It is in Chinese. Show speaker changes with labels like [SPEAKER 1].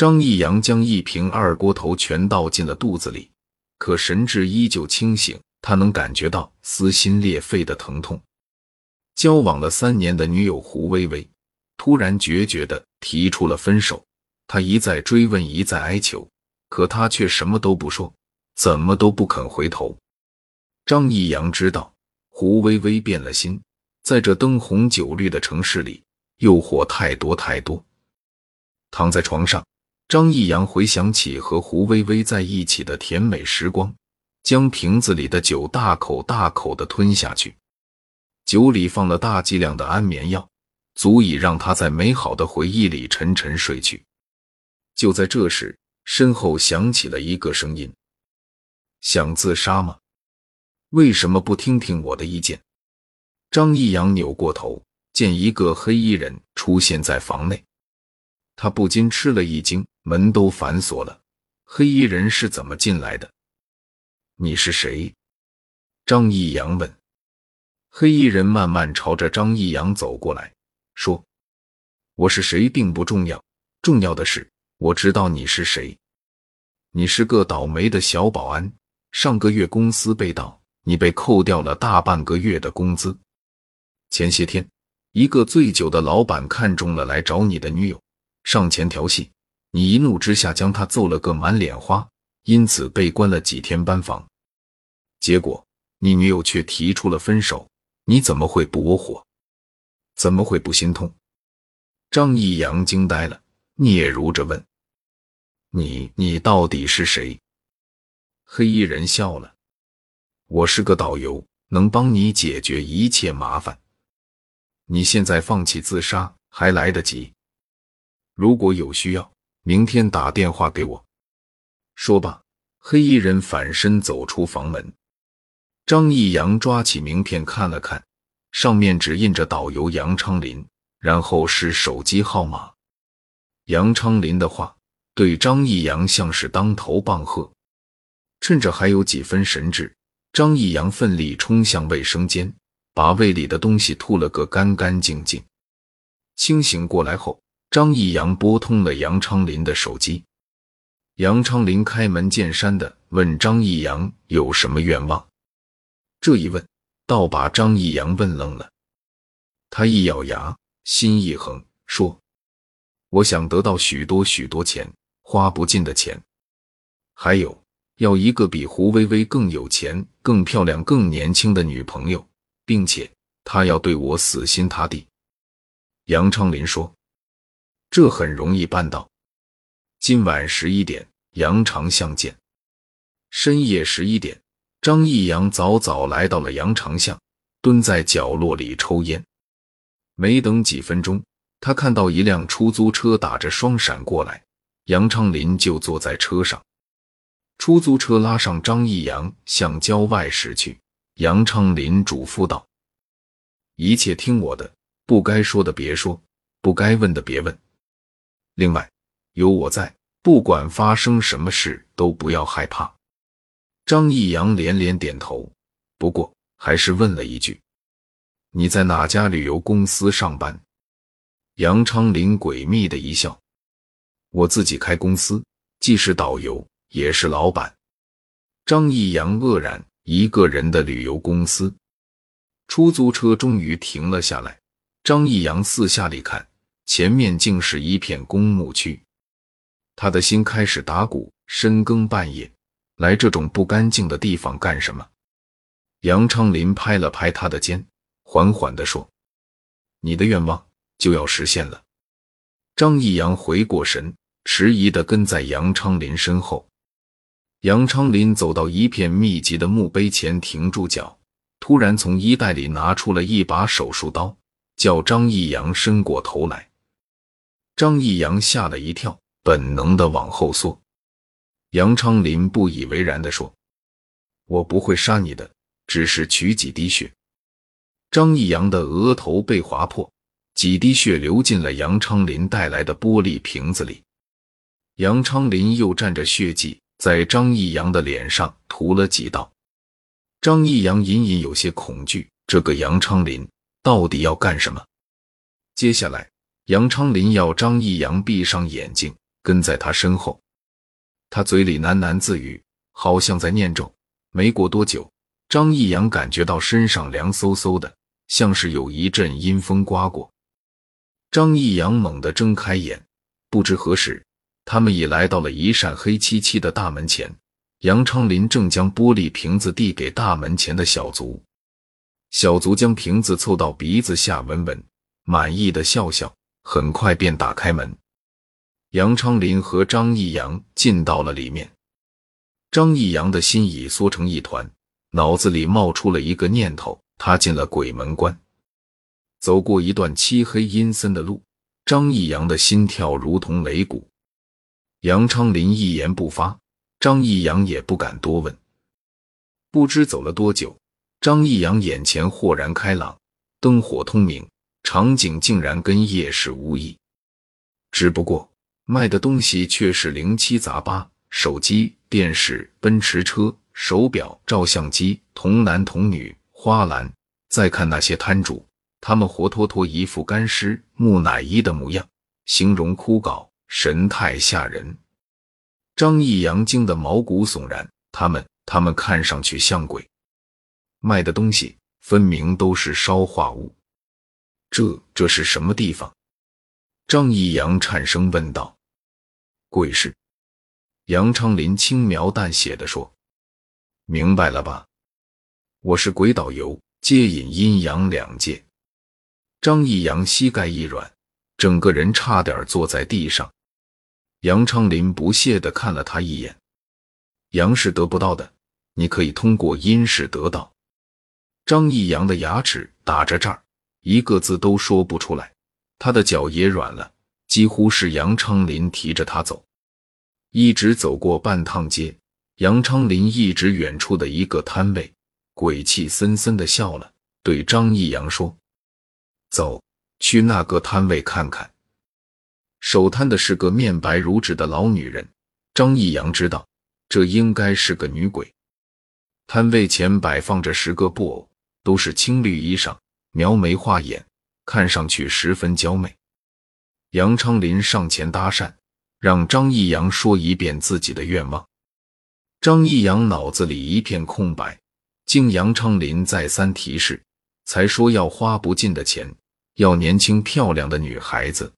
[SPEAKER 1] 张义阳将一瓶二锅头全倒进了肚子里，可神志依旧清醒，他能感觉到撕心裂肺的疼痛。交往了三年的女友胡薇薇突然决绝的提出了分手，他一再追问，一再哀求，可他却什么都不说，怎么都不肯回头。张义阳知道胡薇薇变了心，在这灯红酒绿的城市里，诱惑太多太多。躺在床上，张义阳回想起和胡薇薇在一起的甜美时光，将瓶子里的酒大口大口的吞下去。酒里放了大剂量的安眠药，足以让他在美好的回忆里沉沉睡去。就在这时，身后响起了一个声音：“想自杀吗？为什么不听听我的意见？”张义阳扭过头，见一个黑衣人出现在房内，他不禁吃了一惊，门都反锁了，黑衣人是怎么进来的？你是谁？张义阳问。黑衣人慢慢朝着张义阳走过来，说：“我是谁并不重要，重要的是我知道你是谁。你是个倒霉的小保安，上个月公司被盗，你被扣掉了大半个月的工资。前些天，一个醉酒的老板看中了来找你的女友，上前调戏，你一怒之下将他揍了个满脸花，因此被关了几天班房。结果，你女友却提出了分手。”你怎么会不窝火？怎么会不心痛？张义阳惊呆了，嗫嚅着问：“你你到底是谁？”黑衣人笑了：“我是个导游，能帮你解决一切麻烦。你现在放弃自杀还来得及。如果有需要，明天打电话给我。”说罢，黑衣人反身走出房门。张义阳抓起名片看了看，上面只印着导游杨昌林，然后是手机号码。杨昌林的话对张义阳像是当头棒喝。趁着还有几分神智，张义阳奋力冲向卫生间，把胃里的东西吐了个干干净净。清醒过来后，张义阳拨通了杨昌林的手机。杨昌林开门见山的问张义阳有什么愿望。这一问，倒把张义阳问愣了。他一咬牙，心一横，说：“我想得到许多许多钱，花不尽的钱。还有，要一个比胡薇薇更有钱、更漂亮、更年轻的女朋友，并且她要对我死心塌地。”杨昌林说：“这很容易办到。今晚十一点，杨长巷见。深夜十一点。”张义阳早早来到了羊肠巷，蹲在角落里抽烟。没等几分钟，他看到一辆出租车打着双闪过来，杨昌林就坐在车上。出租车拉上张义阳，向郊外驶去。杨昌林嘱咐道：“一切听我的，不该说的别说，不该问的别问。另外，有我在，不管发生什么事，都不要害怕。”张义阳连连点头，不过还是问了一句：“你在哪家旅游公司上班？”杨昌林诡秘的一笑：“我自己开公司，既是导游，也是老板。”张义阳愕然：“一个人的旅游公司？”出租车终于停了下来。张义阳四下里看，前面竟是一片公墓区，他的心开始打鼓。深更半夜。来这种不干净的地方干什么？杨昌林拍了拍他的肩，缓缓地说：“你的愿望就要实现了。”张义阳回过神，迟疑地跟在杨昌林身后。杨昌林走到一片密集的墓碑前，停住脚，突然从衣袋里拿出了一把手术刀，叫张义阳伸过头来。张义阳吓了一跳，本能地往后缩。杨昌林不以为然地说：“我不会杀你的，只是取几滴血。”张义阳的额头被划破，几滴血流进了杨昌林带来的玻璃瓶子里。杨昌林又蘸着血迹在张义阳的脸上涂了几道。张义阳隐隐有些恐惧，这个杨昌林到底要干什么？接下来，杨昌林要张义阳闭上眼睛，跟在他身后。他嘴里喃喃自语，好像在念咒。没过多久，张义阳感觉到身上凉飕飕的，像是有一阵阴风刮过。张义阳猛地睁开眼，不知何时，他们已来到了一扇黑漆漆的大门前。杨昌林正将玻璃瓶子递给大门前的小卒，小卒将瓶子凑到鼻子下闻闻，满意的笑笑，很快便打开门。杨昌林和张义阳进到了里面，张义阳的心已缩成一团，脑子里冒出了一个念头：他进了鬼门关，走过一段漆黑阴森的路，张义阳的心跳如同擂鼓。杨昌林一言不发。张义阳也不敢多问。不知走了多久，张义阳眼前豁然开朗，灯火通明，场景竟然跟夜市无异。只不过卖的东西却是零七杂八：手机、电视、奔驰车、手表、照相机、童男童女、花篮。再看那些摊主，他们活脱脱一副干尸木乃伊的模样，形容枯槁，神态吓人。张义阳惊得毛骨悚然，他们他们看上去像鬼，卖的东西分明都是烧化物，这这是什么地方？张义阳颤声问道。鬼市，杨昌林轻描淡写的说：“明白了吧？我是鬼导游，接引阴阳两界。”张义阳膝盖一软，整个人差点坐在地上。杨昌林不屑的看了他一眼：“阳是得不到的，你可以通过阴势得到。”张义阳的牙齿打着颤儿，一个字都说不出来。他的脚也软了，几乎是杨昌林提着他走，一直走过半趟街。杨昌林一直远处的一个摊位，鬼气森森的笑了，对张义阳说：“走去那个摊位看看。”守摊的是个面白如纸的老女人，张义阳知道这应该是个女鬼。摊位前摆放着十个布偶，都是青绿衣裳，描眉画眼，看上去十分娇媚。杨昌林上前搭讪，让张逸阳说一遍自己的愿望。张逸阳脑子里一片空白，经杨昌林再三提示，才说要花不尽的钱，要年轻漂亮的女孩子。